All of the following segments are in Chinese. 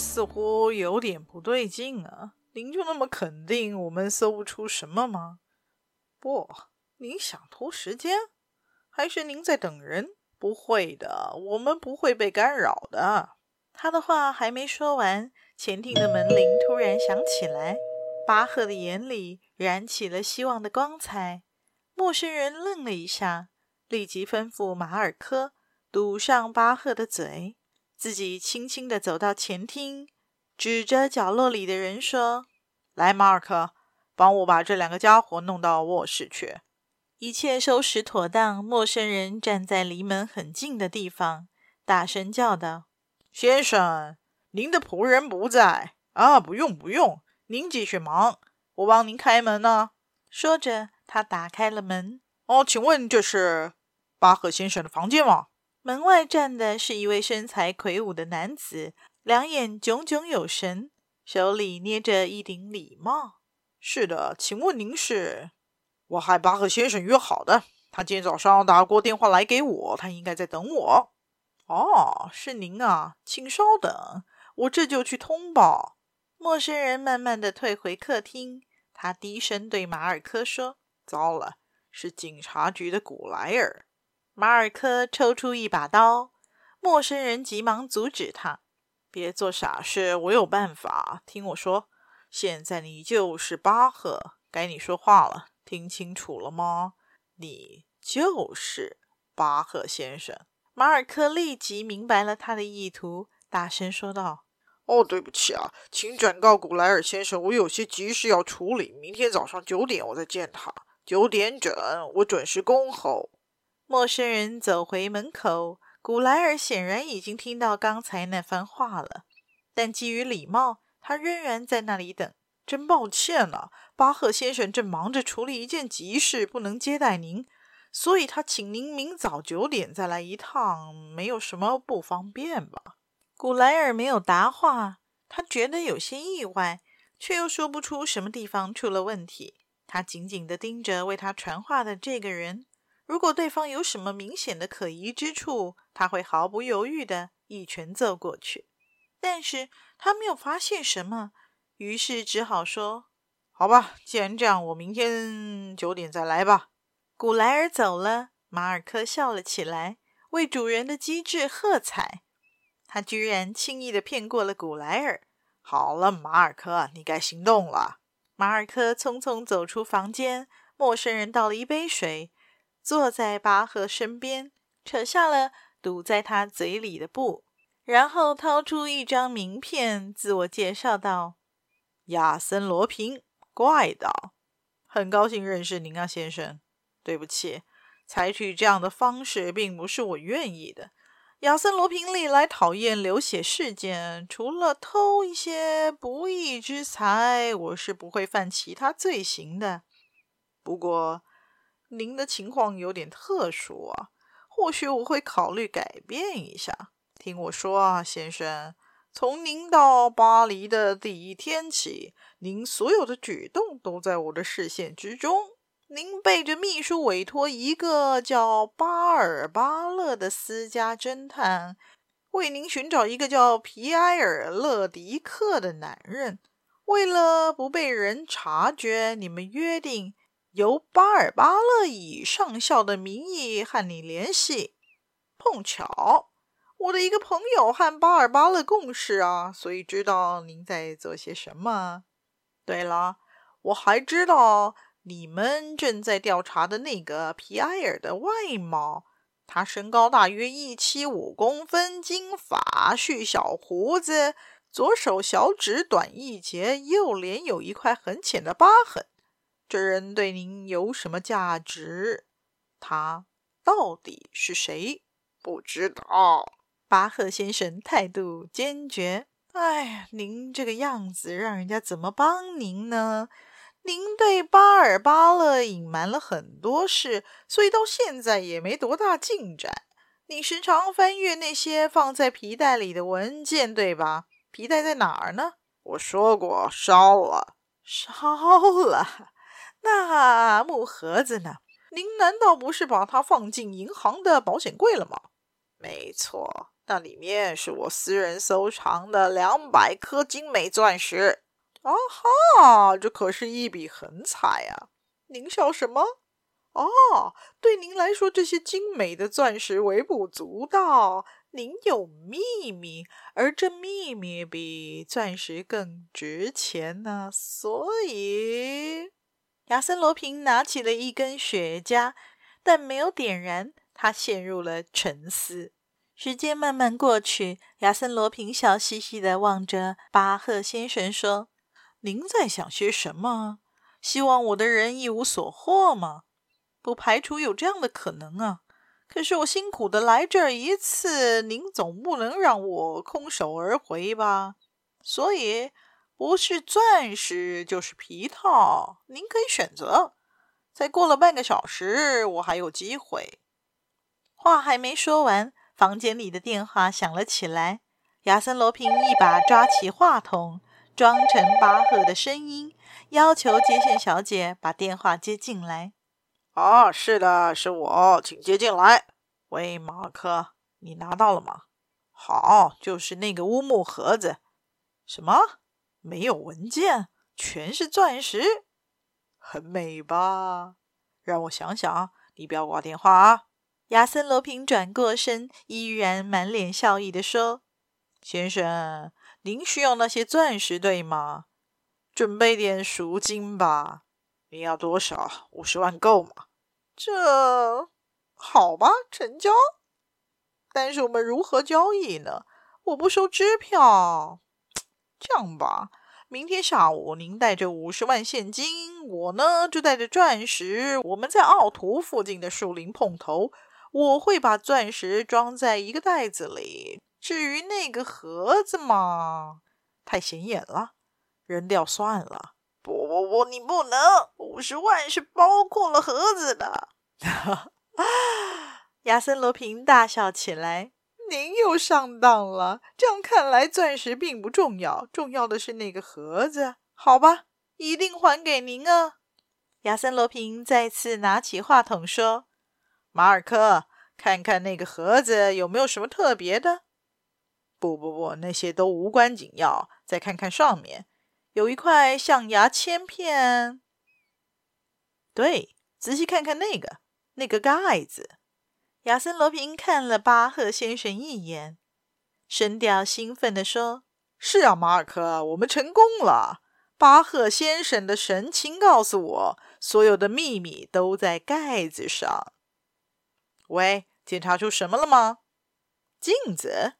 似乎有点不对劲啊！您就那么肯定我们搜不出什么吗？不，您想拖时间，还是您在等人？不会的，我们不会被干扰的。他的话还没说完，前厅的门铃突然响起来。巴赫的眼里燃起了希望的光彩。陌生人愣了一下，立即吩咐马尔科堵上巴赫的嘴。自己轻轻地走到前厅，指着角落里的人说：“来，马尔科，帮我把这两个家伙弄到卧室去。”一切收拾妥当，陌生人站在离门很近的地方，大声叫道：“先生，您的仆人不在啊！不用，不用，您继续忙，我帮您开门呢。”说着，他打开了门。“哦，请问这是巴赫先生的房间吗？”门外站的是一位身材魁梧的男子，两眼炯炯有神，手里捏着一顶礼帽。是的，请问您是？我和巴赫先生约好的，他今天早上打过电话来给我，他应该在等我。哦，是您啊，请稍等，我这就去通报。陌生人慢慢的退回客厅，他低声对马尔科说：“糟了，是警察局的古莱尔。”马尔科抽出一把刀，陌生人急忙阻止他：“别做傻事，我有办法。听我说，现在你就是巴赫，该你说话了，听清楚了吗？你就是巴赫先生。”马尔科立即明白了他的意图，大声说道：“哦，对不起啊，请转告古莱尔先生，我有些急事要处理，明天早上九点我再见他。九点整，我准时恭候。”陌生人走回门口，古莱尔显然已经听到刚才那番话了，但基于礼貌，他仍然在那里等。真抱歉啊，巴赫先生正忙着处理一件急事，不能接待您，所以他请您明早九点再来一趟，没有什么不方便吧？古莱尔没有答话，他觉得有些意外，却又说不出什么地方出了问题。他紧紧地盯着为他传话的这个人。如果对方有什么明显的可疑之处，他会毫不犹豫地一拳揍过去。但是他没有发现什么，于是只好说：“好吧，既然这样，我明天九点再来吧。”古莱尔走了，马尔科笑了起来，为主人的机智喝彩。他居然轻易地骗过了古莱尔。好了，马尔科，你该行动了。马尔科匆匆走出房间，陌生人倒了一杯水。坐在巴赫身边，扯下了堵在他嘴里的布，然后掏出一张名片，自我介绍道：“亚森·罗平，怪盗，很高兴认识您啊，先生。对不起，采取这样的方式并不是我愿意的。亚森·罗平历来讨厌流血事件，除了偷一些不义之财，我是不会犯其他罪行的。不过……”您的情况有点特殊啊，或许我会考虑改变一下。听我说啊，先生，从您到巴黎的第一天起，您所有的举动都在我的视线之中。您背着秘书委托一个叫巴尔巴勒的私家侦探，为您寻找一个叫皮埃尔·勒迪克的男人。为了不被人察觉，你们约定。由巴尔巴勒以上校的名义和你联系，碰巧我的一个朋友和巴尔巴勒共事啊，所以知道您在做些什么。对了，我还知道你们正在调查的那个皮埃尔的外貌，他身高大约一七五公分，金发，蓄小胡子，左手小指短一截，右脸有一块很浅的疤痕。这人对您有什么价值？他到底是谁？不知道。巴赫先生态度坚决。哎呀，您这个样子，让人家怎么帮您呢？您对巴尔巴勒隐瞒了很多事，所以到现在也没多大进展。你时常翻阅那些放在皮带里的文件，对吧？皮带在哪儿呢？我说过，烧了，烧了。那木盒子呢？您难道不是把它放进银行的保险柜了吗？没错，那里面是我私人收藏的两百颗精美钻石。啊哈，这可是一笔横财啊！您笑什么？哦，对您来说，这些精美的钻石微不足道。您有秘密，而这秘密比钻石更值钱呢。所以，亚森罗平拿起了一根雪茄，但没有点燃。他陷入了沉思。时间慢慢过去，亚森罗平笑嘻嘻地望着巴赫先生说：“您在想些什么？希望我的人一无所获吗？不排除有这样的可能啊。”可是我辛苦的来这儿一次，您总不能让我空手而回吧？所以不是钻石就是皮套，您可以选择。再过了半个小时，我还有机会。话还没说完，房间里的电话响了起来。亚森罗平一把抓起话筒，装成巴赫的声音，要求接线小姐把电话接进来。啊，是的，是我，请接进来。喂，马克，你拿到了吗？好，就是那个乌木盒子。什么？没有文件，全是钻石，很美吧？让我想想，你不要挂电话啊。亚森罗平转过身，依然满脸笑意地说：“先生，您需要那些钻石，对吗？准备点赎金吧。”你要多少？五十万够吗？这好吧，成交。但是我们如何交易呢？我不收支票。这样吧，明天下午您带着五十万现金，我呢就带着钻石。我们在奥图附近的树林碰头。我会把钻石装在一个袋子里。至于那个盒子嘛，太显眼了，扔掉算了。不不不，你不能！五十万是包括了盒子的。亚森罗平大笑起来：“您又上当了。这样看来，钻石并不重要，重要的是那个盒子。好吧，一定还给您啊。”亚森罗平再次拿起话筒说：“马尔科，看看那个盒子有没有什么特别的？”“不不不，那些都无关紧要。再看看上面。”有一块象牙铅片，对，仔细看看那个那个盖子。亚森罗平看了巴赫先生一眼，声调兴奋地说：“是啊，马尔科，我们成功了。巴赫先生的神情告诉我，所有的秘密都在盖子上。喂，检查出什么了吗？镜子？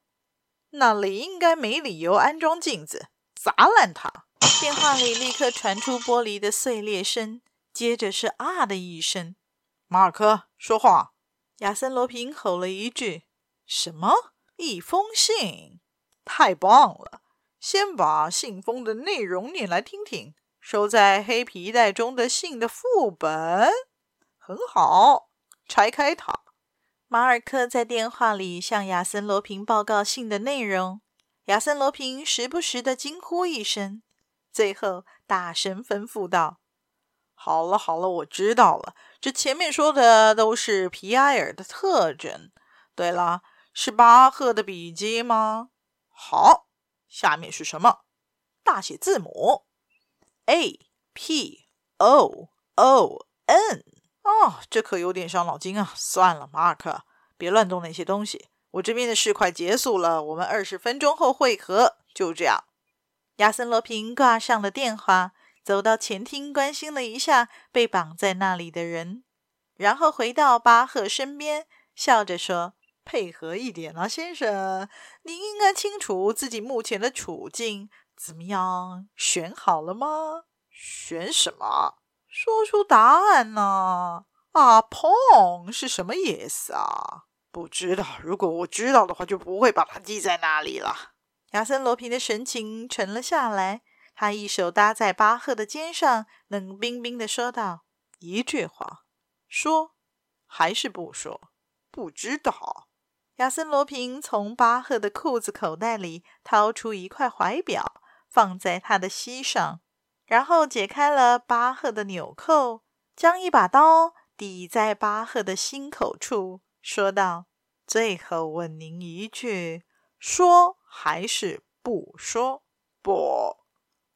那里应该没理由安装镜子，砸烂它。”电话里立刻传出玻璃的碎裂声，接着是啊的一声。马尔科，说话！亚森罗平吼了一句：“什么？一封信？太棒了！先把信封的内容念来听听。收在黑皮带中的信的副本，很好。拆开它。”马尔克在电话里向亚森罗平报告信的内容。亚森罗平时不时地惊呼一声。最后，大声吩咐道：“好了好了，我知道了。这前面说的都是皮埃尔的特征。对了，是巴赫的笔迹吗？好，下面是什么？大写字母 A P O O N。哦，这可有点伤脑筋啊。算了，马克，别乱动那些东西。我这边的事快结束了，我们二十分钟后会合。就这样。”亚森罗平挂上了电话，走到前厅，关心了一下被绑在那里的人，然后回到巴赫身边，笑着说：“配合一点啊，先生，您应该清楚自己目前的处境。怎么样，选好了吗？选什么？说出答案呢？啊，碰是什么意思啊？不知道。如果我知道的话，就不会把它记在那里了。亚森·罗平的神情沉了下来，他一手搭在巴赫的肩上，冷冰冰地说道：“一句话，说还是不说？不知道。”亚森·罗平从巴赫的裤子口袋里掏出一块怀表，放在他的膝上，然后解开了巴赫的纽扣，将一把刀抵在巴赫的心口处，说道：“最后问您一句，说还是不说？不，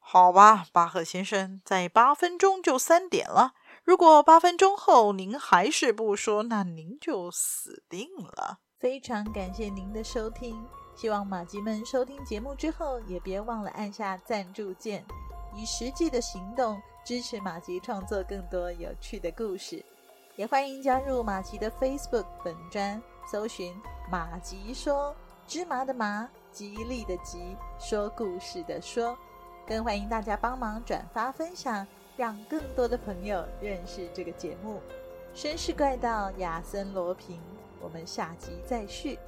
好吧，巴赫先生，在八分钟就三点了。如果八分钟后您还是不说，那您就死定了。”非常感谢您的收听，希望马吉们收听节目之后，也别忘了按下赞助键，以实际的行动支持马吉创作更多有趣的故事。也欢迎加入马吉的 Facebook 本专，搜寻“马吉说芝麻的麻，吉利的吉，说故事的说”，更欢迎大家帮忙转发分享，让更多的朋友认识这个节目。绅士怪盗亚森罗平。我们下集再续。